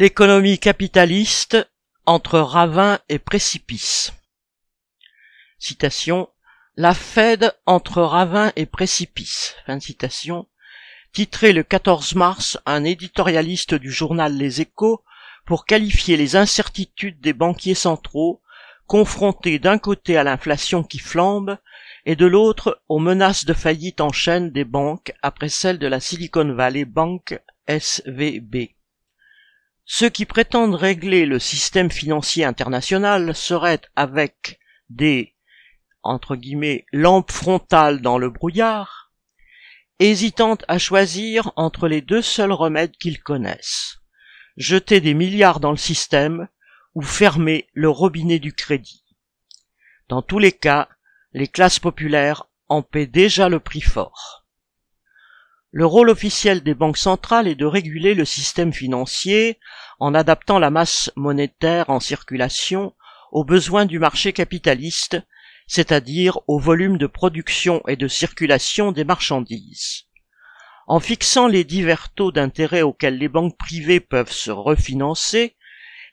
L'économie capitaliste entre ravin et précipice. Citation. La Fed entre ravin et précipice. Fin citation. Titré le 14 mars un éditorialiste du journal Les Échos pour qualifier les incertitudes des banquiers centraux confrontés d'un côté à l'inflation qui flambe et de l'autre aux menaces de faillite en chaîne des banques après celle de la Silicon Valley Bank SVB. Ceux qui prétendent régler le système financier international seraient avec des entre guillemets lampes frontales dans le brouillard, hésitant à choisir entre les deux seuls remèdes qu'ils connaissent. Jeter des milliards dans le système ou fermer le robinet du crédit. Dans tous les cas, les classes populaires en paient déjà le prix fort. Le rôle officiel des banques centrales est de réguler le système financier en adaptant la masse monétaire en circulation aux besoins du marché capitaliste, c'est-à-dire au volume de production et de circulation des marchandises. En fixant les divers taux d'intérêt auxquels les banques privées peuvent se refinancer,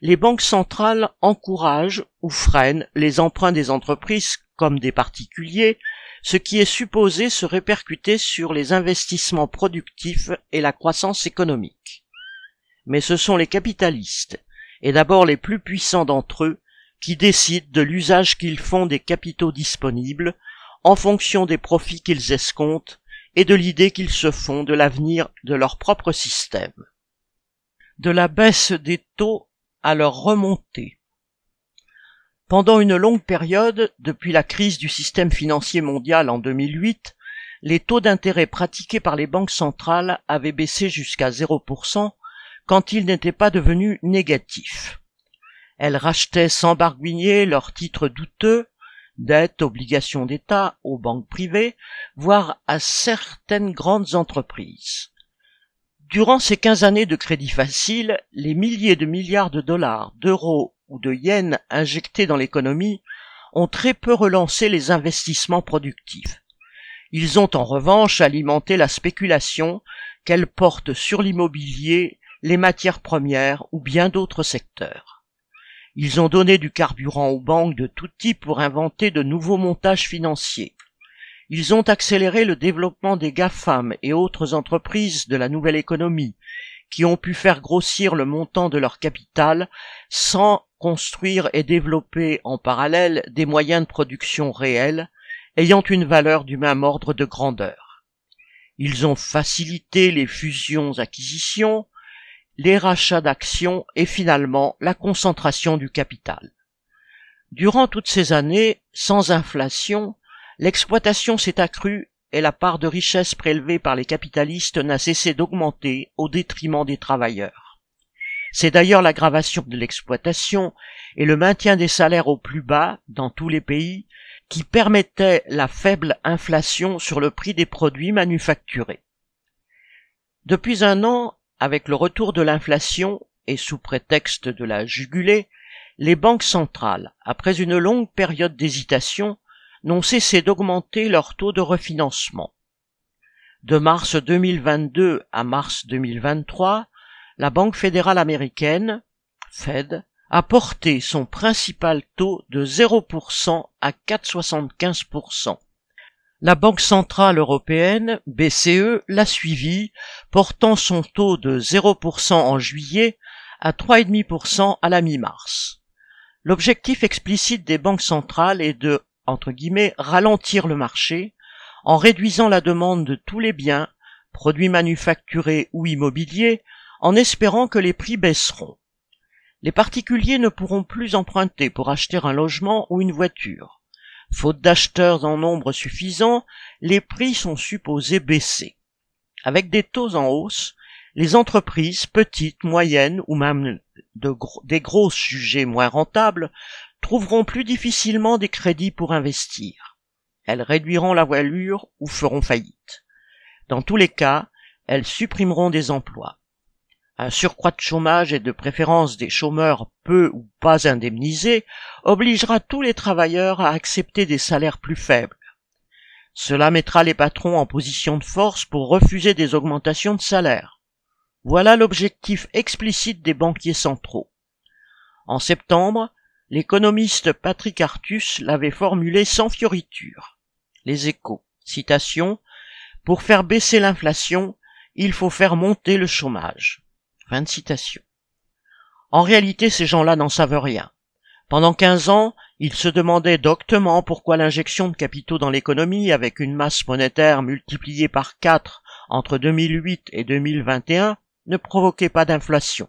les banques centrales encouragent ou freinent les emprunts des entreprises comme des particuliers ce qui est supposé se répercuter sur les investissements productifs et la croissance économique. Mais ce sont les capitalistes, et d'abord les plus puissants d'entre eux, qui décident de l'usage qu'ils font des capitaux disponibles, en fonction des profits qu'ils escomptent et de l'idée qu'ils se font de l'avenir de leur propre système. De la baisse des taux à leur remontée. Pendant une longue période, depuis la crise du système financier mondial en 2008, les taux d'intérêt pratiqués par les banques centrales avaient baissé jusqu'à 0% quand ils n'étaient pas devenus négatifs. Elles rachetaient sans barguigner leurs titres douteux, dettes, obligations d'État aux banques privées, voire à certaines grandes entreprises. Durant ces quinze années de crédit facile, les milliers de milliards de dollars, d'euros ou de yens injectés dans l'économie ont très peu relancé les investissements productifs. Ils ont en revanche alimenté la spéculation qu'elle porte sur l'immobilier, les matières premières ou bien d'autres secteurs. Ils ont donné du carburant aux banques de tout type pour inventer de nouveaux montages financiers. Ils ont accéléré le développement des GAFAM et autres entreprises de la nouvelle économie, qui ont pu faire grossir le montant de leur capital sans construire et développer en parallèle des moyens de production réels ayant une valeur du même ordre de grandeur. Ils ont facilité les fusions-acquisitions, les rachats d'actions et finalement la concentration du capital. Durant toutes ces années, sans inflation, l'exploitation s'est accrue et la part de richesse prélevée par les capitalistes n'a cessé d'augmenter au détriment des travailleurs. C'est d'ailleurs l'aggravation de l'exploitation et le maintien des salaires au plus bas dans tous les pays qui permettait la faible inflation sur le prix des produits manufacturés. Depuis un an, avec le retour de l'inflation et sous prétexte de la juguler, les banques centrales, après une longue période d'hésitation, n'ont cessé d'augmenter leur taux de refinancement. De mars 2022 à mars 2023, la Banque fédérale américaine, Fed, a porté son principal taux de 0% à 4,75%. La Banque centrale européenne, BCE, l'a suivi, portant son taux de 0% en juillet à 3,5% à la mi-mars. L'objectif explicite des banques centrales est de, entre guillemets, ralentir le marché en réduisant la demande de tous les biens, produits manufacturés ou immobiliers, en espérant que les prix baisseront. Les particuliers ne pourront plus emprunter pour acheter un logement ou une voiture. Faute d'acheteurs en nombre suffisant, les prix sont supposés baisser. Avec des taux en hausse, les entreprises, petites, moyennes ou même des grosses jugées moins rentables, trouveront plus difficilement des crédits pour investir. Elles réduiront la voilure ou feront faillite. Dans tous les cas, elles supprimeront des emplois. Un surcroît de chômage et de préférence des chômeurs peu ou pas indemnisés obligera tous les travailleurs à accepter des salaires plus faibles. Cela mettra les patrons en position de force pour refuser des augmentations de salaire. Voilà l'objectif explicite des banquiers centraux. En septembre, l'économiste Patrick Artus l'avait formulé sans fioriture. Les échos. Citation. Pour faire baisser l'inflation, il faut faire monter le chômage. Fin de. En réalité, ces gens-là n'en savent rien. Pendant quinze ans, ils se demandaient doctement pourquoi l'injection de capitaux dans l'économie, avec une masse monétaire multipliée par quatre entre 2008 et 2021, ne provoquait pas d'inflation.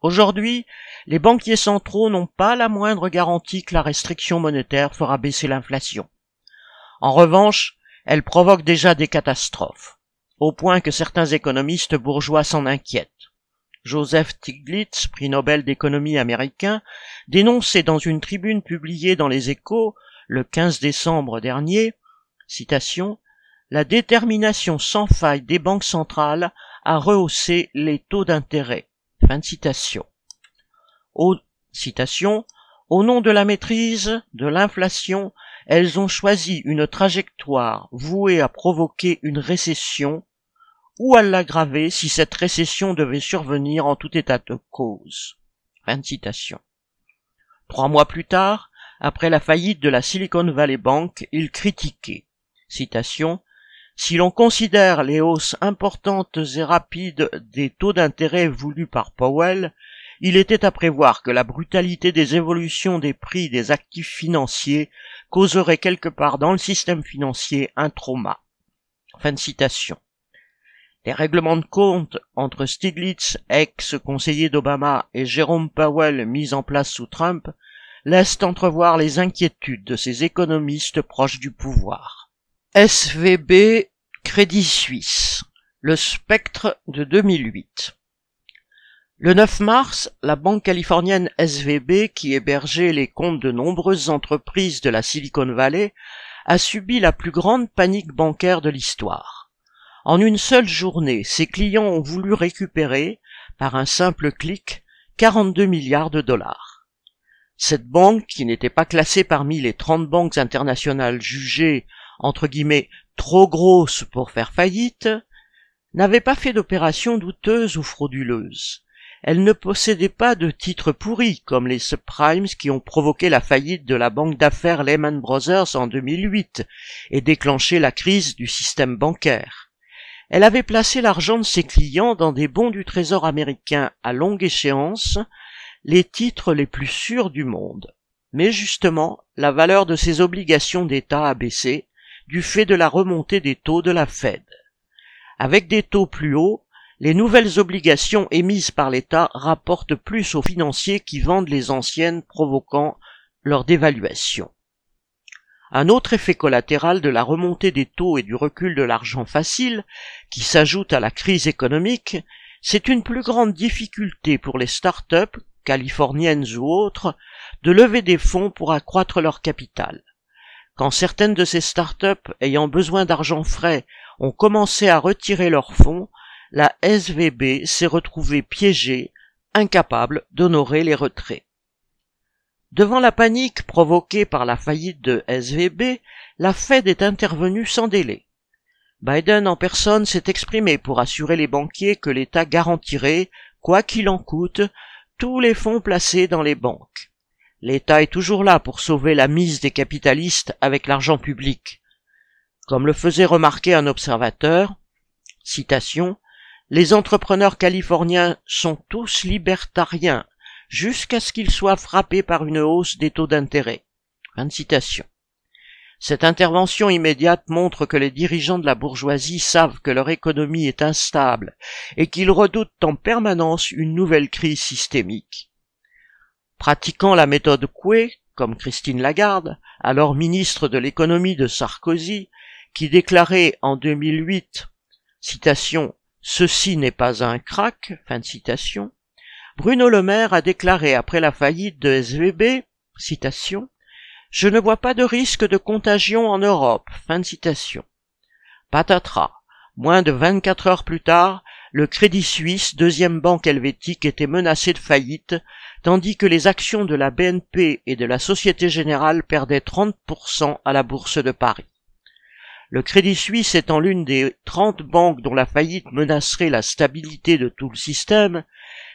Aujourd'hui, les banquiers centraux n'ont pas la moindre garantie que la restriction monétaire fera baisser l'inflation. En revanche, elle provoque déjà des catastrophes, au point que certains économistes bourgeois s'en inquiètent. Joseph Stiglitz, prix Nobel d'économie américain, dénonçait dans une tribune publiée dans les échos le 15 décembre dernier, la détermination sans faille des banques centrales à rehausser les taux d'intérêt. Fin citation. Au, nom de la maîtrise de l'inflation, elles ont choisi une trajectoire vouée à provoquer une récession ou à l'aggraver si cette récession devait survenir en tout état de cause. Fin citation. Trois mois plus tard, après la faillite de la Silicon Valley Bank, il critiquait, citation, si l'on considère les hausses importantes et rapides des taux d'intérêt voulus par Powell, il était à prévoir que la brutalité des évolutions des prix des actifs financiers causerait quelque part dans le système financier un trauma. Fin de citation. Les règlements de compte entre Stiglitz, ex-conseiller d'Obama, et Jérôme Powell mis en place sous Trump laissent entrevoir les inquiétudes de ces économistes proches du pouvoir. SVB Crédit Suisse. Le spectre de 2008. Le 9 mars, la banque californienne SVB, qui hébergeait les comptes de nombreuses entreprises de la Silicon Valley, a subi la plus grande panique bancaire de l'histoire. En une seule journée, ses clients ont voulu récupérer, par un simple clic, 42 milliards de dollars. Cette banque, qui n'était pas classée parmi les 30 banques internationales jugées, entre guillemets, trop grosses pour faire faillite, n'avait pas fait d'opérations douteuses ou frauduleuses. Elle ne possédait pas de titres pourris comme les subprimes qui ont provoqué la faillite de la banque d'affaires Lehman Brothers en 2008 et déclenché la crise du système bancaire. Elle avait placé l'argent de ses clients dans des bons du Trésor américain à longue échéance, les titres les plus sûrs du monde. Mais justement, la valeur de ces obligations d'État a baissé du fait de la remontée des taux de la Fed. Avec des taux plus hauts, les nouvelles obligations émises par l'État rapportent plus aux financiers qui vendent les anciennes provoquant leur dévaluation. Un autre effet collatéral de la remontée des taux et du recul de l'argent facile, qui s'ajoute à la crise économique, c'est une plus grande difficulté pour les start-up, californiennes ou autres, de lever des fonds pour accroître leur capital. Quand certaines de ces start-up ayant besoin d'argent frais ont commencé à retirer leurs fonds, la SVB s'est retrouvée piégée, incapable d'honorer les retraits. Devant la panique provoquée par la faillite de SVB, la Fed est intervenue sans délai. Biden en personne s'est exprimé pour assurer les banquiers que l'État garantirait, quoi qu'il en coûte, tous les fonds placés dans les banques. L'État est toujours là pour sauver la mise des capitalistes avec l'argent public. Comme le faisait remarquer un observateur, les entrepreneurs californiens sont tous libertariens jusqu'à ce qu'il soit frappé par une hausse des taux d'intérêt. Cette intervention immédiate montre que les dirigeants de la bourgeoisie savent que leur économie est instable et qu'ils redoutent en permanence une nouvelle crise systémique. Pratiquant la méthode Coué, comme Christine Lagarde, alors ministre de l'économie de Sarkozy, qui déclarait en 2008, citation, Ceci n'est pas un crack, fin de citation, Bruno Le Maire a déclaré après la faillite de SVB, citation, Je ne vois pas de risque de contagion en Europe. Fin. Patatras. Moins de 24 heures plus tard, le Crédit Suisse, deuxième banque helvétique, était menacé de faillite, tandis que les actions de la BNP et de la Société Générale perdaient 30% à la bourse de Paris. Le Crédit Suisse étant l'une des 30 banques dont la faillite menacerait la stabilité de tout le système,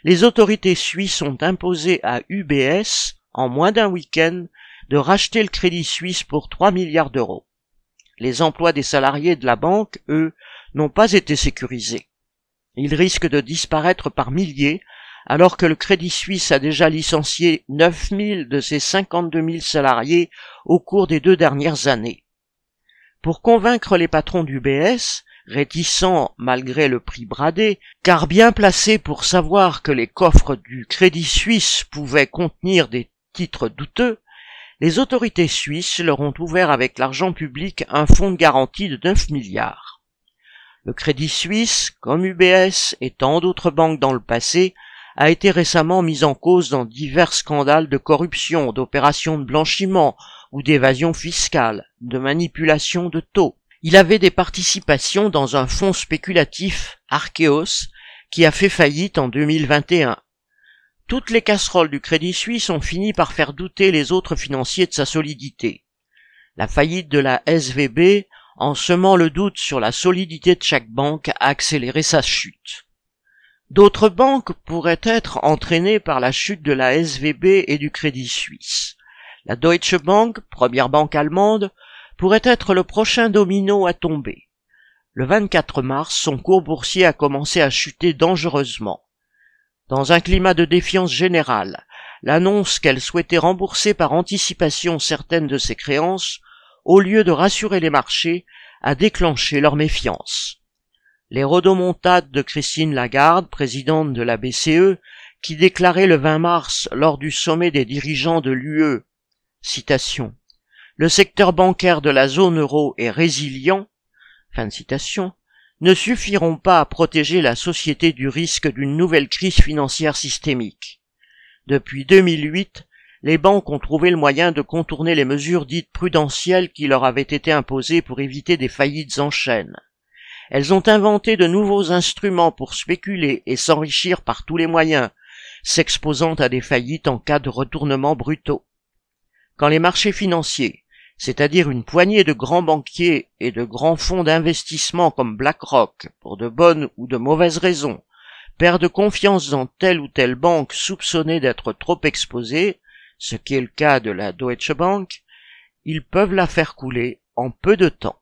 les autorités suisses ont imposé à UBS, en moins d'un week-end, de racheter le Crédit Suisse pour 3 milliards d'euros. Les emplois des salariés de la banque, eux, n'ont pas été sécurisés. Ils risquent de disparaître par milliers, alors que le Crédit Suisse a déjà licencié 9000 de ses 52 000 salariés au cours des deux dernières années. Pour convaincre les patrons du BS, réticents malgré le prix bradé, car bien placés pour savoir que les coffres du Crédit Suisse pouvaient contenir des titres douteux, les autorités suisses leur ont ouvert avec l'argent public un fonds de garantie de 9 milliards. Le Crédit Suisse, comme UBS et tant d'autres banques dans le passé, a été récemment mis en cause dans divers scandales de corruption, d'opérations de blanchiment ou d'évasion fiscale, de manipulation de taux. Il avait des participations dans un fonds spéculatif, Archeos, qui a fait faillite en 2021. Toutes les casseroles du Crédit Suisse ont fini par faire douter les autres financiers de sa solidité. La faillite de la SVB, en semant le doute sur la solidité de chaque banque, a accéléré sa chute. D'autres banques pourraient être entraînées par la chute de la SVB et du Crédit Suisse. La Deutsche Bank, première banque allemande, pourrait être le prochain domino à tomber. Le 24 mars, son cours boursier a commencé à chuter dangereusement. Dans un climat de défiance générale, l'annonce qu'elle souhaitait rembourser par anticipation certaines de ses créances, au lieu de rassurer les marchés, a déclenché leur méfiance. Les rodomontades de Christine Lagarde, présidente de la BCE, qui déclarait le 20 mars lors du sommet des dirigeants de l'UE Citation. Le secteur bancaire de la zone euro est résilient, ne suffiront pas à protéger la société du risque d'une nouvelle crise financière systémique. Depuis 2008, les banques ont trouvé le moyen de contourner les mesures dites prudentielles qui leur avaient été imposées pour éviter des faillites en chaîne. Elles ont inventé de nouveaux instruments pour spéculer et s'enrichir par tous les moyens, s'exposant à des faillites en cas de retournements brutaux. Quand les marchés financiers, c'est-à-dire une poignée de grands banquiers et de grands fonds d'investissement comme BlackRock, pour de bonnes ou de mauvaises raisons, perdent confiance dans telle ou telle banque soupçonnée d'être trop exposée, ce qui est le cas de la Deutsche Bank, ils peuvent la faire couler en peu de temps.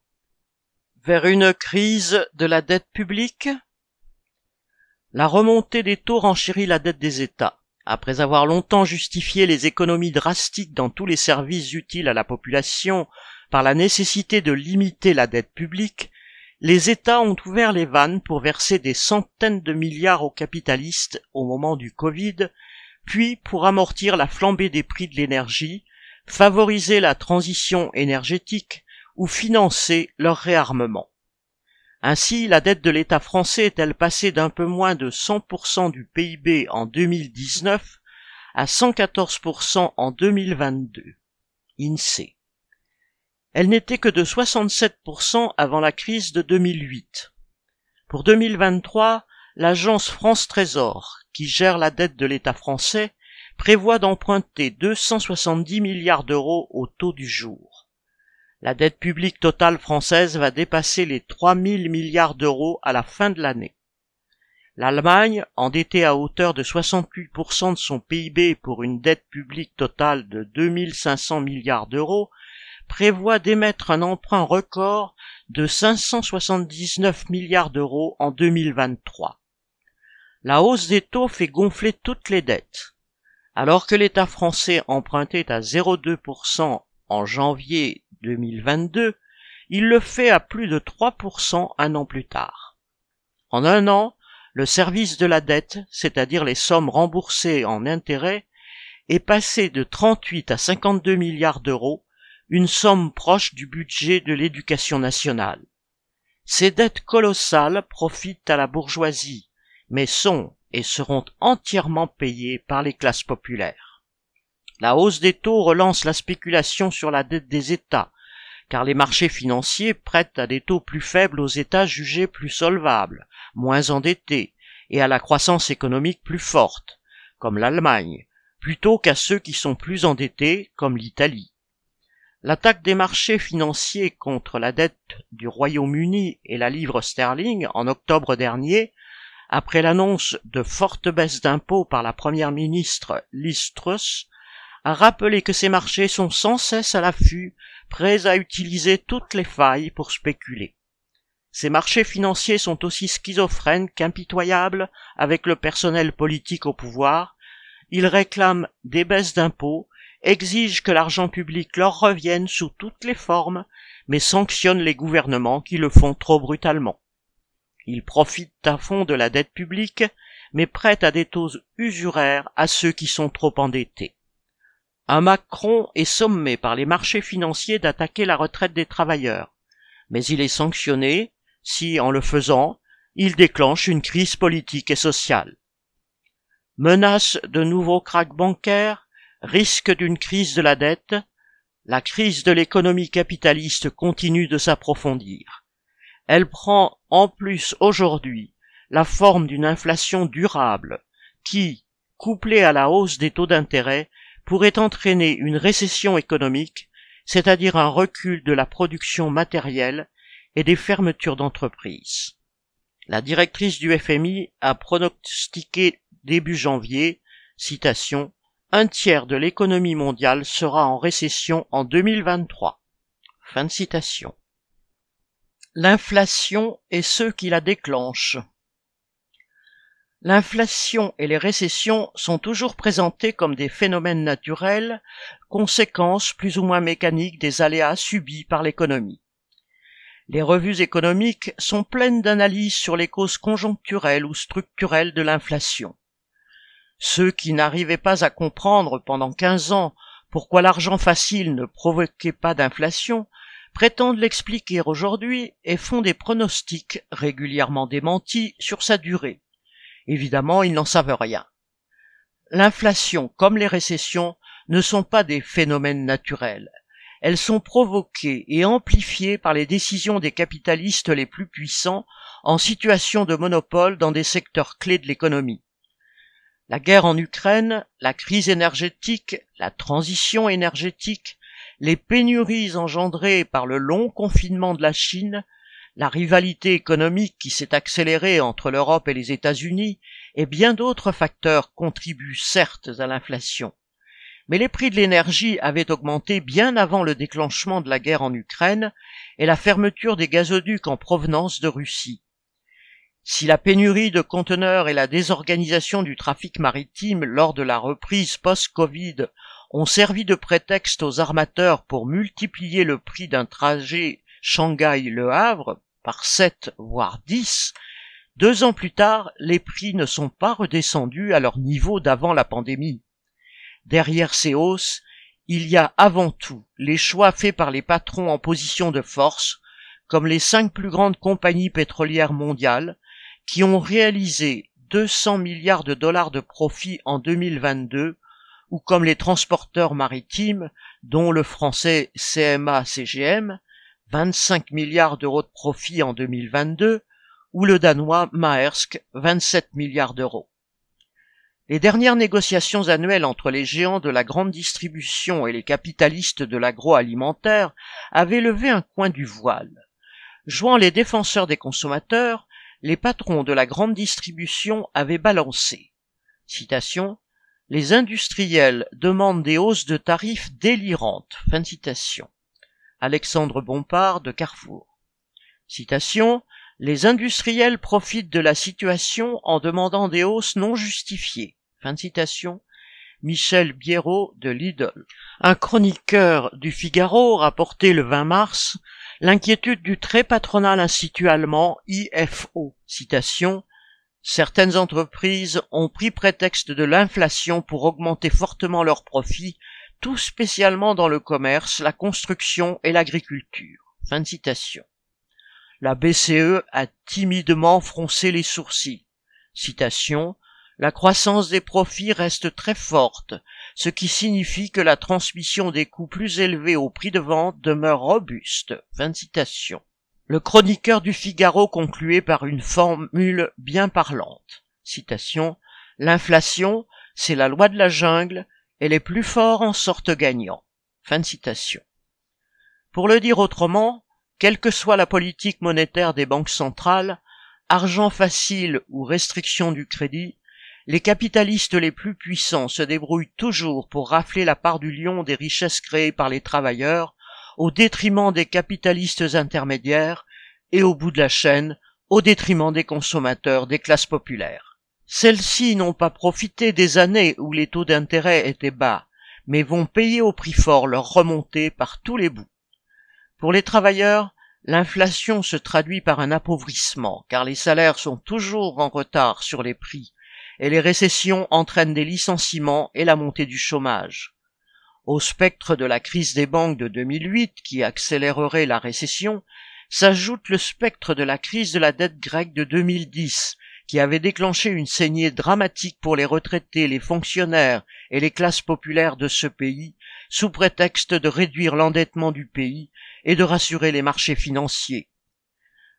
Vers une crise de la dette publique La remontée des taux renchérit la dette des États. Après avoir longtemps justifié les économies drastiques dans tous les services utiles à la population par la nécessité de limiter la dette publique, les États ont ouvert les vannes pour verser des centaines de milliards aux capitalistes au moment du Covid, puis pour amortir la flambée des prix de l'énergie, favoriser la transition énergétique ou financer leur réarmement. Ainsi, la dette de l'État français est-elle passée d'un peu moins de 100% du PIB en 2019 à 114% en 2022. INSEE. Elle n'était que de 67% avant la crise de 2008. Pour 2023, l'agence France Trésor, qui gère la dette de l'État français, prévoit d'emprunter 270 milliards d'euros au taux du jour. La dette publique totale française va dépasser les 3000 milliards d'euros à la fin de l'année. L'Allemagne, endettée à hauteur de 68% de son PIB pour une dette publique totale de 2500 milliards d'euros, prévoit d'émettre un emprunt record de 579 milliards d'euros en 2023. La hausse des taux fait gonfler toutes les dettes. Alors que l'État français empruntait à 0,2% en janvier 2022, il le fait à plus de 3% un an plus tard. En un an, le service de la dette, c'est-à-dire les sommes remboursées en intérêts, est passé de 38 à 52 milliards d'euros, une somme proche du budget de l'éducation nationale. Ces dettes colossales profitent à la bourgeoisie, mais sont et seront entièrement payées par les classes populaires. La hausse des taux relance la spéculation sur la dette des États, car les marchés financiers prêtent à des taux plus faibles aux États jugés plus solvables, moins endettés, et à la croissance économique plus forte, comme l'Allemagne, plutôt qu'à ceux qui sont plus endettés, comme l'Italie. L'attaque des marchés financiers contre la dette du Royaume-Uni et la livre sterling en octobre dernier, après l'annonce de fortes baisses d'impôts par la première ministre Liz Truss, a rappelé que ces marchés sont sans cesse à l'affût, prêts à utiliser toutes les failles pour spéculer. Ces marchés financiers sont aussi schizophrènes qu'impitoyables avec le personnel politique au pouvoir. Ils réclament des baisses d'impôts, exigent que l'argent public leur revienne sous toutes les formes, mais sanctionnent les gouvernements qui le font trop brutalement. Ils profitent à fond de la dette publique, mais prêtent à des taux usuraires à ceux qui sont trop endettés. Un Macron est sommé par les marchés financiers d'attaquer la retraite des travailleurs, mais il est sanctionné si, en le faisant, il déclenche une crise politique et sociale. Menace de nouveaux krachs bancaires, risque d'une crise de la dette, la crise de l'économie capitaliste continue de s'approfondir. Elle prend en plus aujourd'hui la forme d'une inflation durable qui, couplée à la hausse des taux d'intérêt, pourrait entraîner une récession économique, c'est-à-dire un recul de la production matérielle et des fermetures d'entreprises. La directrice du FMI a pronostiqué début janvier, citation, un tiers de l'économie mondiale sera en récession en 2023. Fin de citation. L'inflation et ceux qui la déclenchent. L'inflation et les récessions sont toujours présentés comme des phénomènes naturels, conséquences plus ou moins mécaniques des aléas subis par l'économie. Les revues économiques sont pleines d'analyses sur les causes conjoncturelles ou structurelles de l'inflation. Ceux qui n'arrivaient pas à comprendre pendant quinze ans pourquoi l'argent facile ne provoquait pas d'inflation prétendent l'expliquer aujourd'hui et font des pronostics régulièrement démentis sur sa durée. Évidemment, ils n'en savent rien. L'inflation, comme les récessions, ne sont pas des phénomènes naturels. Elles sont provoquées et amplifiées par les décisions des capitalistes les plus puissants en situation de monopole dans des secteurs clés de l'économie. La guerre en Ukraine, la crise énergétique, la transition énergétique, les pénuries engendrées par le long confinement de la Chine, la rivalité économique qui s'est accélérée entre l'Europe et les États-Unis et bien d'autres facteurs contribuent certes à l'inflation. Mais les prix de l'énergie avaient augmenté bien avant le déclenchement de la guerre en Ukraine et la fermeture des gazoducs en provenance de Russie. Si la pénurie de conteneurs et la désorganisation du trafic maritime lors de la reprise post-Covid ont servi de prétexte aux armateurs pour multiplier le prix d'un trajet Shanghai-Le Havre par sept voire dix, deux ans plus tard, les prix ne sont pas redescendus à leur niveau d'avant la pandémie. Derrière ces hausses, il y a avant tout les choix faits par les patrons en position de force, comme les cinq plus grandes compagnies pétrolières mondiales, qui ont réalisé 200 milliards de dollars de profit en 2022, ou comme les transporteurs maritimes, dont le français CMA-CGM, 25 milliards d'euros de profit en 2022, ou le danois Maersk, 27 milliards d'euros. Les dernières négociations annuelles entre les géants de la grande distribution et les capitalistes de l'agroalimentaire avaient levé un coin du voile. Jouant les défenseurs des consommateurs, les patrons de la grande distribution avaient balancé. Citation, les industriels demandent des hausses de tarifs délirantes. Fin citation. Alexandre Bompard de Carrefour. Citation, les industriels profitent de la situation en demandant des hausses non justifiées. Fin citation. Michel Biérot de Lidl. Un chroniqueur du Figaro rapporté le 20 mars L'inquiétude du très patronal institut allemand IFO. Citation. Certaines entreprises ont pris prétexte de l'inflation pour augmenter fortement leurs profits, tout spécialement dans le commerce, la construction et l'agriculture. De. La BCE a timidement froncé les sourcils. La croissance des profits reste très forte, ce qui signifie que la transmission des coûts plus élevés au prix de vente demeure robuste. Fin citation. Le chroniqueur du Figaro concluait par une formule bien parlante. Citation. L'inflation, c'est la loi de la jungle, et les plus forts en sortent gagnants. Fin de citation. Pour le dire autrement, quelle que soit la politique monétaire des banques centrales, argent facile ou restriction du crédit, les capitalistes les plus puissants se débrouillent toujours pour rafler la part du lion des richesses créées par les travailleurs, au détriment des capitalistes intermédiaires, et au bout de la chaîne, au détriment des consommateurs des classes populaires. Celles-ci n'ont pas profité des années où les taux d'intérêt étaient bas, mais vont payer au prix fort leur remontée par tous les bouts. Pour les travailleurs, l'inflation se traduit par un appauvrissement, car les salaires sont toujours en retard sur les prix, et les récessions entraînent des licenciements et la montée du chômage. Au spectre de la crise des banques de 2008 qui accélérerait la récession, s'ajoute le spectre de la crise de la dette grecque de 2010, qui avait déclenché une saignée dramatique pour les retraités, les fonctionnaires et les classes populaires de ce pays, sous prétexte de réduire l'endettement du pays et de rassurer les marchés financiers.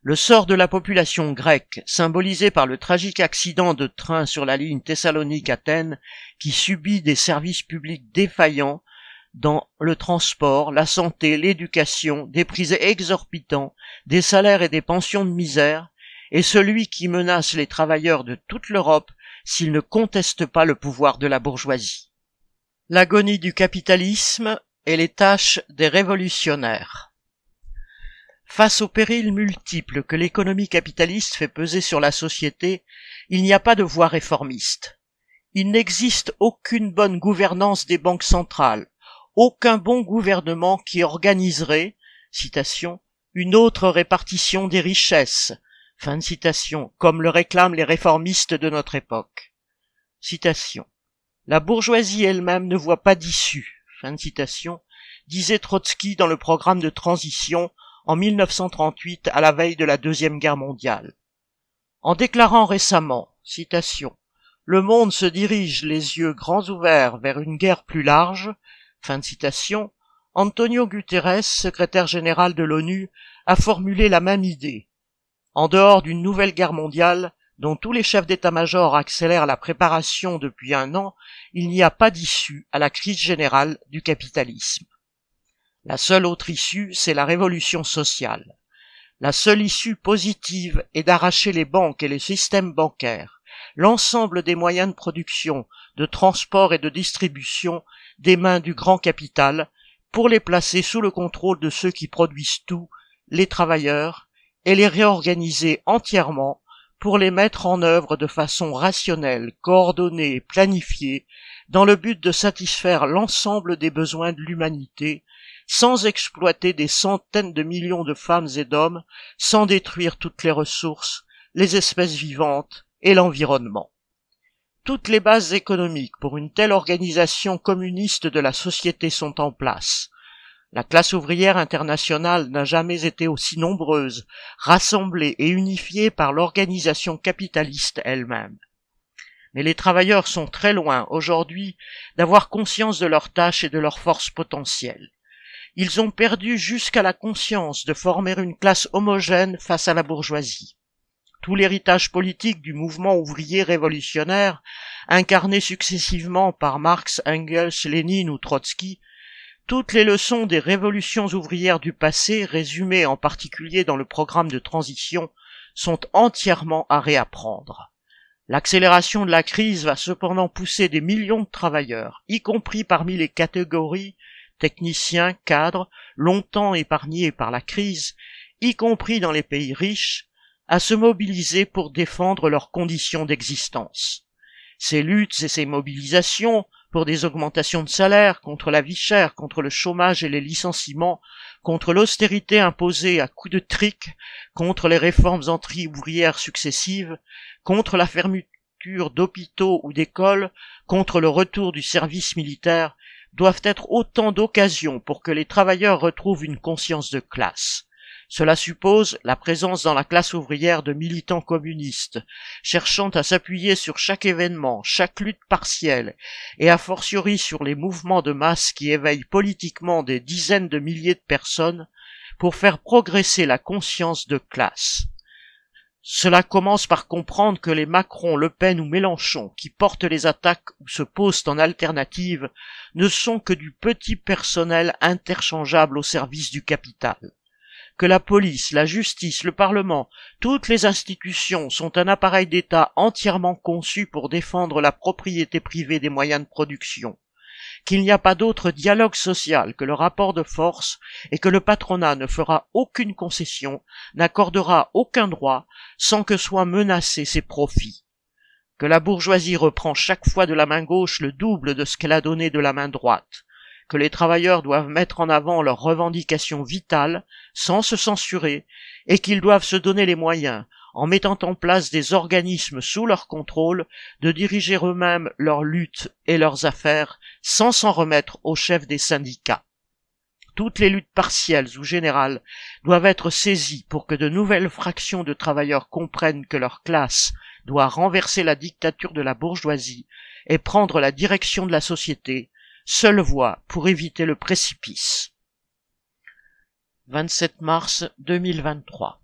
Le sort de la population grecque, symbolisé par le tragique accident de train sur la ligne Thessalonique-Athènes, qui subit des services publics défaillants dans le transport, la santé, l'éducation, des prix exorbitants, des salaires et des pensions de misère, et celui qui menace les travailleurs de toute l'Europe s'ils ne contestent pas le pouvoir de la bourgeoisie. L'agonie du capitalisme et les tâches des révolutionnaires. Face aux périls multiples que l'économie capitaliste fait peser sur la société, il n'y a pas de voie réformiste. Il n'existe aucune bonne gouvernance des banques centrales, aucun bon gouvernement qui organiserait, citation, une autre répartition des richesses, fin de citation, comme le réclament les réformistes de notre époque. Citation. La bourgeoisie elle-même ne voit pas d'issue, fin de citation, disait Trotsky dans le programme de transition en 1938 à la veille de la Deuxième Guerre mondiale. En déclarant récemment, citation, Le monde se dirige les yeux grands ouverts vers une guerre plus large, fin de citation, Antonio Guterres, secrétaire général de l'ONU, a formulé la même idée. En dehors d'une nouvelle guerre mondiale, dont tous les chefs d'état-major accélèrent la préparation depuis un an, il n'y a pas d'issue à la crise générale du capitalisme. La seule autre issue, c'est la révolution sociale. La seule issue positive est d'arracher les banques et les systèmes bancaires, l'ensemble des moyens de production, de transport et de distribution des mains du grand capital pour les placer sous le contrôle de ceux qui produisent tout, les travailleurs, et les réorganiser entièrement pour les mettre en œuvre de façon rationnelle, coordonnée et planifiée, dans le but de satisfaire l'ensemble des besoins de l'humanité, sans exploiter des centaines de millions de femmes et d'hommes, sans détruire toutes les ressources, les espèces vivantes et l'environnement. Toutes les bases économiques pour une telle organisation communiste de la société sont en place. La classe ouvrière internationale n'a jamais été aussi nombreuse, rassemblée et unifiée par l'organisation capitaliste elle-même. Mais les travailleurs sont très loin, aujourd'hui, d'avoir conscience de leurs tâches et de leurs forces potentielles. Ils ont perdu jusqu'à la conscience de former une classe homogène face à la bourgeoisie. Tout l'héritage politique du mouvement ouvrier révolutionnaire, incarné successivement par Marx, Engels, Lénine ou Trotsky, toutes les leçons des révolutions ouvrières du passé, résumées en particulier dans le programme de transition, sont entièrement à réapprendre. L'accélération de la crise va cependant pousser des millions de travailleurs, y compris parmi les catégories techniciens, cadres, longtemps épargnés par la crise, y compris dans les pays riches, à se mobiliser pour défendre leurs conditions d'existence. Ces luttes et ces mobilisations pour des augmentations de salaire, contre la vie chère, contre le chômage et les licenciements, contre l'austérité imposée à coups de trick, contre les réformes anti-ouvrières successives, contre la fermeture d'hôpitaux ou d'écoles, contre le retour du service militaire, doivent être autant d'occasions pour que les travailleurs retrouvent une conscience de classe. Cela suppose la présence dans la classe ouvrière de militants communistes, cherchant à s'appuyer sur chaque événement, chaque lutte partielle, et a fortiori sur les mouvements de masse qui éveillent politiquement des dizaines de milliers de personnes, pour faire progresser la conscience de classe. Cela commence par comprendre que les Macron, Le Pen ou Mélenchon qui portent les attaques ou se posent en alternative ne sont que du petit personnel interchangeable au service du capital. Que la police, la justice, le Parlement, toutes les institutions sont un appareil d'État entièrement conçu pour défendre la propriété privée des moyens de production qu'il n'y a pas d'autre dialogue social que le rapport de force et que le patronat ne fera aucune concession, n'accordera aucun droit sans que soient menacés ses profits. Que la bourgeoisie reprend chaque fois de la main gauche le double de ce qu'elle a donné de la main droite, que les travailleurs doivent mettre en avant leurs revendications vitales sans se censurer et qu'ils doivent se donner les moyens, en mettant en place des organismes sous leur contrôle, de diriger eux-mêmes leurs luttes et leurs affaires sans s'en remettre aux chefs des syndicats. Toutes les luttes partielles ou générales doivent être saisies pour que de nouvelles fractions de travailleurs comprennent que leur classe doit renverser la dictature de la bourgeoisie et prendre la direction de la société, seule voie pour éviter le précipice. 27 mars 2023